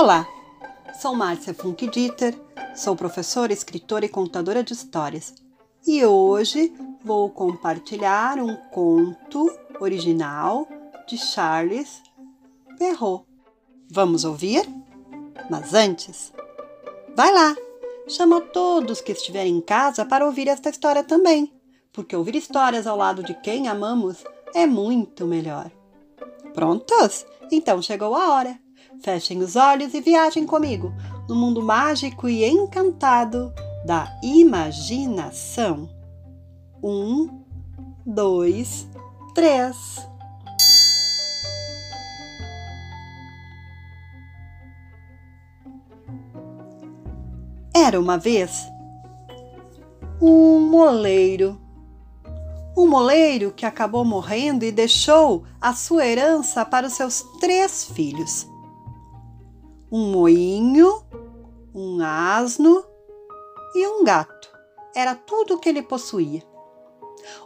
Olá, sou Márcia Funk Dieter, sou professora, escritora e contadora de histórias e hoje vou compartilhar um conto original de Charles Perrault. Vamos ouvir? Mas antes, vai lá, chama todos que estiverem em casa para ouvir esta história também, porque ouvir histórias ao lado de quem amamos é muito melhor. Prontos? Então chegou a hora. Fechem os olhos e viajem comigo no mundo mágico e encantado da imaginação. Um, dois, três. Era uma vez um moleiro um moleiro que acabou morrendo e deixou a sua herança para os seus três filhos: um moinho, um asno e um gato. Era tudo o que ele possuía.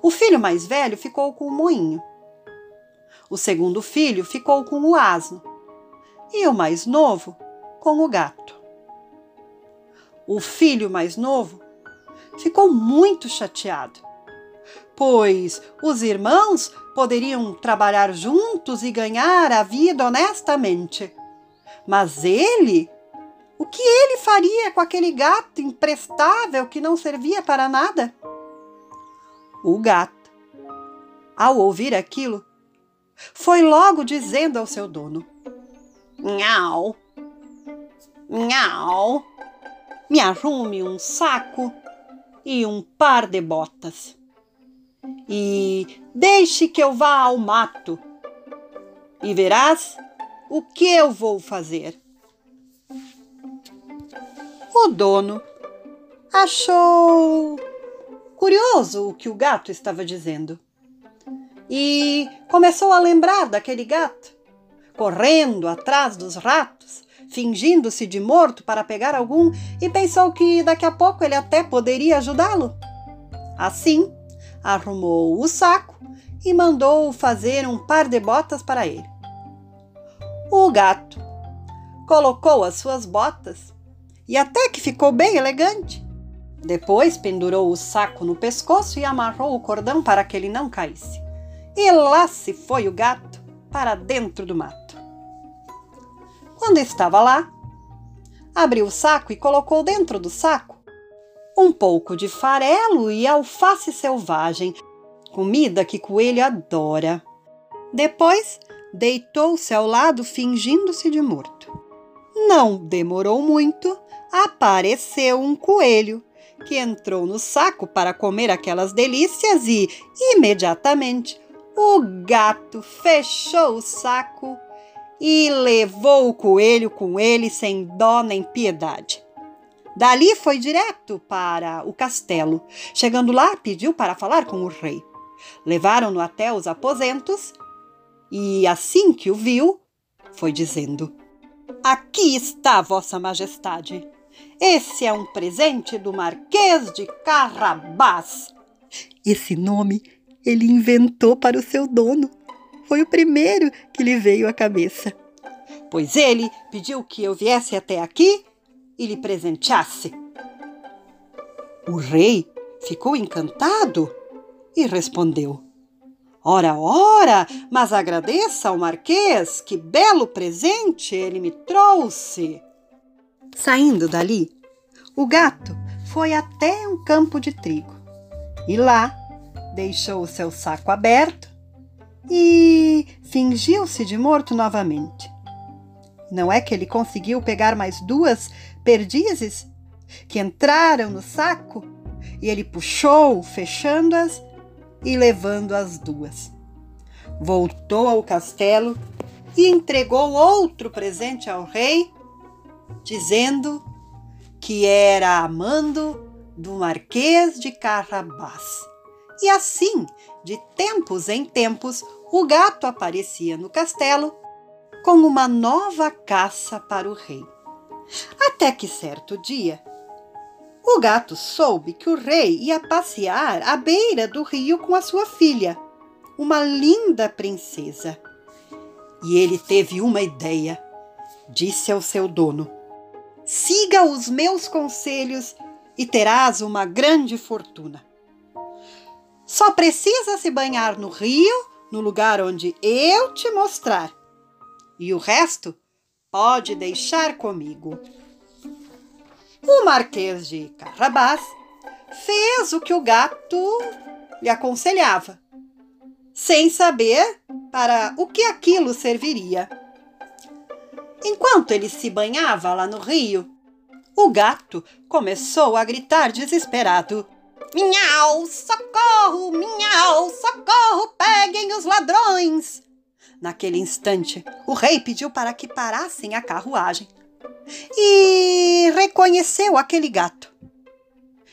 O filho mais velho ficou com o moinho. O segundo filho ficou com o asno. E o mais novo com o gato. O filho mais novo ficou muito chateado pois os irmãos poderiam trabalhar juntos e ganhar a vida honestamente. Mas ele? O que ele faria com aquele gato imprestável que não servia para nada? O gato, ao ouvir aquilo, foi logo dizendo ao seu dono: Nhau, nhau, me arrume um saco e um par de botas e deixe que eu vá ao mato, e verás o que eu vou fazer. O dono achou curioso o que o gato estava dizendo e começou a lembrar daquele gato, correndo atrás dos ratos, fingindo-se de morto para pegar algum e pensou que daqui a pouco ele até poderia ajudá-lo. Assim, arrumou o saco e mandou fazer um par de botas para ele. O gato colocou as suas botas e até que ficou bem elegante. Depois pendurou o saco no pescoço e amarrou o cordão para que ele não caísse. E lá se foi o gato para dentro do mato. Quando estava lá, abriu o saco e colocou dentro do saco um pouco de farelo e alface selvagem, comida que coelho adora. Depois deitou-se ao lado fingindo-se de morto. Não demorou muito, apareceu um coelho que entrou no saco para comer aquelas delícias e, imediatamente, o gato fechou o saco e levou o coelho com ele sem dó nem piedade. Dali foi direto para o castelo. Chegando lá, pediu para falar com o rei. Levaram-no até os aposentos e, assim que o viu, foi dizendo: Aqui está, Vossa Majestade. Esse é um presente do Marquês de Carrabás. Esse nome ele inventou para o seu dono. Foi o primeiro que lhe veio à cabeça. Pois ele pediu que eu viesse até aqui e lhe presenteasse. O rei ficou encantado e respondeu: Ora, ora, mas agradeça ao marquês, que belo presente ele me trouxe. Saindo dali, o gato foi até um campo de trigo e lá deixou o seu saco aberto e fingiu-se de morto novamente. Não é que ele conseguiu pegar mais duas perdizes que entraram no saco e ele puxou, fechando-as e levando as duas. Voltou ao castelo e entregou outro presente ao rei, dizendo que era amando do Marquês de Carrabás. E assim, de tempos em tempos, o gato aparecia no castelo com uma nova caça para o rei. Até que certo dia, o gato soube que o rei ia passear à beira do rio com a sua filha, uma linda princesa. E ele teve uma ideia. disse ao seu dono: Siga os meus conselhos e terás uma grande fortuna. Só precisa se banhar no rio, no lugar onde eu te mostrar. E o resto pode deixar comigo. O Marquês de Carrabás fez o que o gato lhe aconselhava, sem saber para o que aquilo serviria. Enquanto ele se banhava lá no rio, o gato começou a gritar desesperado: Minhau, socorro, minhau, socorro, peguem os ladrões! Naquele instante, o rei pediu para que parassem a carruagem e reconheceu aquele gato.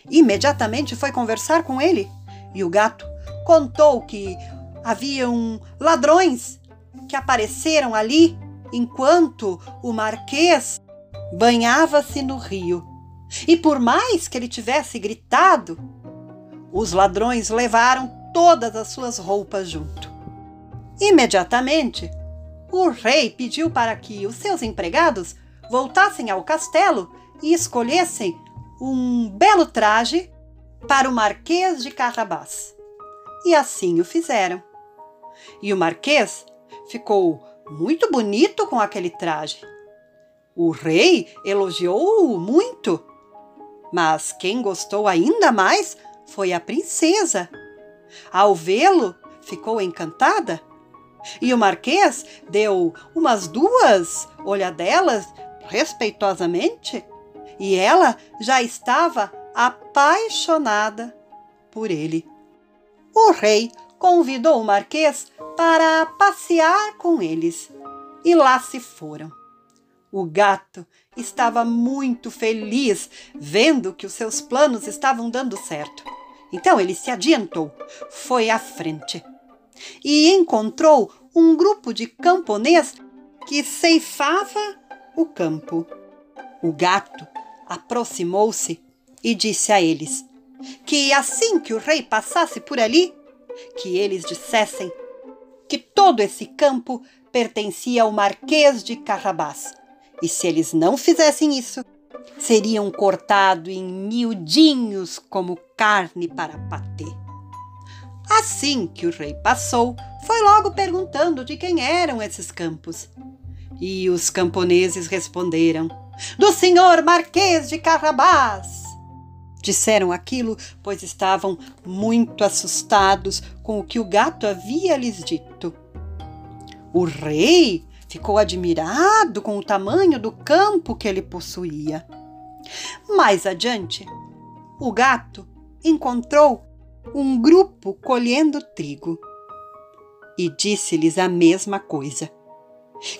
Imediatamente foi conversar com ele e o gato contou que haviam ladrões que apareceram ali enquanto o marquês banhava-se no rio. E por mais que ele tivesse gritado, os ladrões levaram todas as suas roupas junto. Imediatamente, o rei pediu para que os seus empregados voltassem ao castelo e escolhessem um belo traje para o Marquês de Carrabás. E assim o fizeram. E o Marquês ficou muito bonito com aquele traje. O rei elogiou-o muito, mas quem gostou ainda mais foi a princesa. Ao vê-lo, ficou encantada. E o marquês deu umas duas olhadelas respeitosamente e ela já estava apaixonada por ele. O rei convidou o marquês para passear com eles e lá se foram. O gato estava muito feliz vendo que os seus planos estavam dando certo. Então ele se adiantou, foi à frente e encontrou um grupo de camponês que ceifava o campo. O gato aproximou-se e disse a eles que assim que o rei passasse por ali, que eles dissessem que todo esse campo pertencia ao Marquês de Carrabás. E se eles não fizessem isso, seriam cortados em miudinhos como carne para patê. Assim que o rei passou, foi logo perguntando de quem eram esses campos. E os camponeses responderam: Do senhor Marquês de Carrabás. Disseram aquilo, pois estavam muito assustados com o que o gato havia lhes dito. O rei ficou admirado com o tamanho do campo que ele possuía. Mais adiante, o gato encontrou um grupo colhendo trigo e disse-lhes a mesma coisa: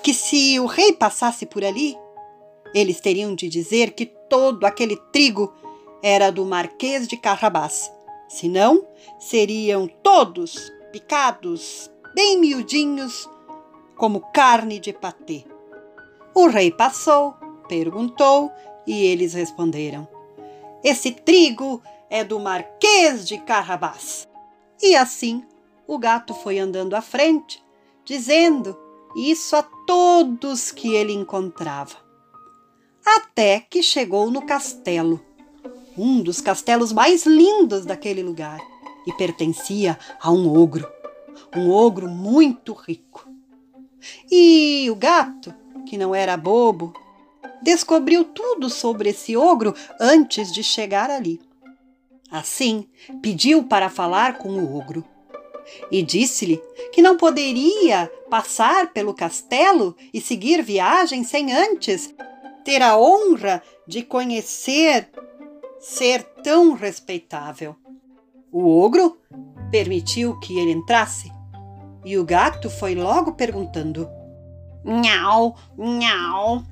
que se o rei passasse por ali, eles teriam de dizer que todo aquele trigo era do Marquês de Carrabás. Senão, seriam todos picados, bem miudinhos, como carne de patê. O rei passou, perguntou, e eles responderam: Esse trigo é do Marquês de Carrabás. E assim o gato foi andando à frente, dizendo isso a todos que ele encontrava. Até que chegou no castelo um dos castelos mais lindos daquele lugar e pertencia a um ogro, um ogro muito rico. E o gato, que não era bobo, descobriu tudo sobre esse ogro antes de chegar ali. Assim, pediu para falar com o ogro e disse-lhe que não poderia passar pelo castelo e seguir viagem sem antes ter a honra de conhecer ser tão respeitável. O ogro permitiu que ele entrasse e o gato foi logo perguntando: Nhau, nhau.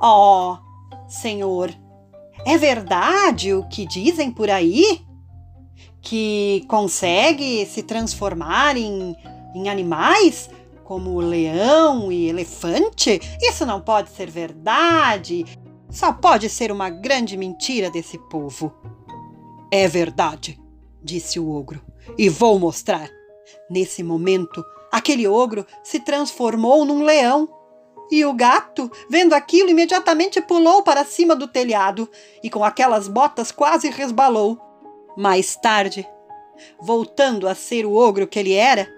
Oh, senhor, é verdade o que dizem por aí? Que consegue se transformar em, em animais como leão e elefante? Isso não pode ser verdade. Só pode ser uma grande mentira desse povo. É verdade, disse o ogro, e vou mostrar. Nesse momento, aquele ogro se transformou num leão E o gato, vendo aquilo, imediatamente pulou para cima do telhado e com aquelas botas quase resbalou. Mais tarde, voltando a ser o ogro que ele era,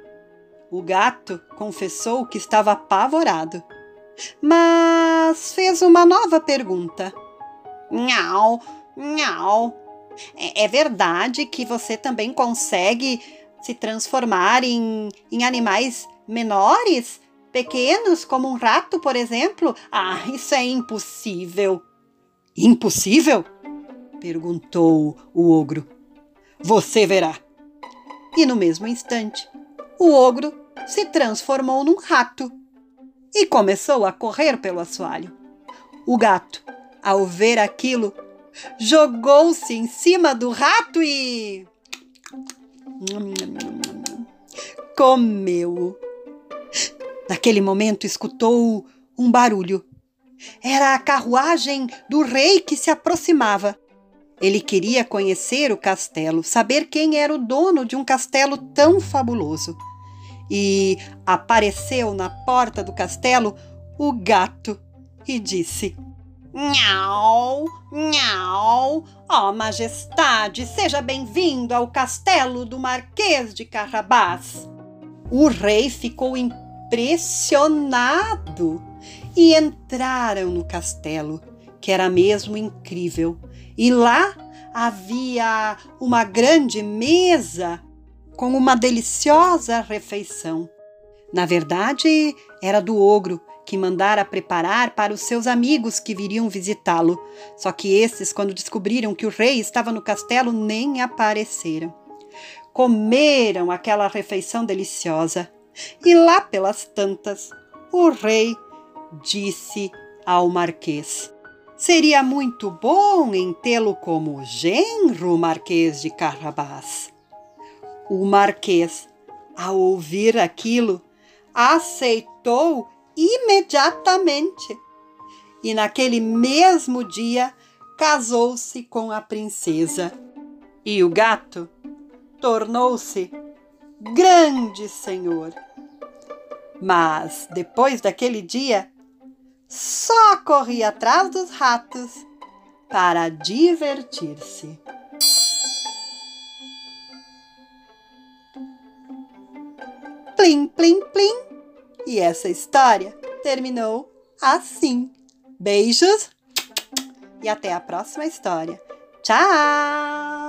o gato confessou que estava apavorado. Mas fez uma nova pergunta. Nhau, nhau. É, é verdade que você também consegue se transformar em, em animais menores? Pequenos, como um rato, por exemplo? Ah, isso é impossível. Impossível? perguntou o ogro. Você verá. E no mesmo instante, o ogro se transformou num rato e começou a correr pelo assoalho. O gato, ao ver aquilo, jogou-se em cima do rato e. Comeu-o. Naquele momento escutou um barulho. Era a carruagem do rei que se aproximava. Ele queria conhecer o castelo, saber quem era o dono de um castelo tão fabuloso. E apareceu na porta do castelo o gato e disse: Nhau, nhau, ó oh, majestade, seja bem-vindo ao castelo do Marquês de Carrabás. O rei ficou impressionado e entraram no castelo, que era mesmo incrível. E lá havia uma grande mesa com uma deliciosa refeição. Na verdade, era do ogro que mandara preparar para os seus amigos que viriam visitá-lo. Só que esses, quando descobriram que o rei estava no castelo, nem apareceram. Comeram aquela refeição deliciosa e lá pelas tantas, o rei disse ao marquês: Seria muito bom em tê-lo como genro, Marquês de Carrabás. O marquês, ao ouvir aquilo, aceitou imediatamente. E naquele mesmo dia casou-se com a princesa. E o gato tornou-se grande senhor. Mas depois daquele dia, só corria atrás dos ratos para divertir-se. Plim, plim, plim. E essa história terminou assim. Beijos e até a próxima história. Tchau!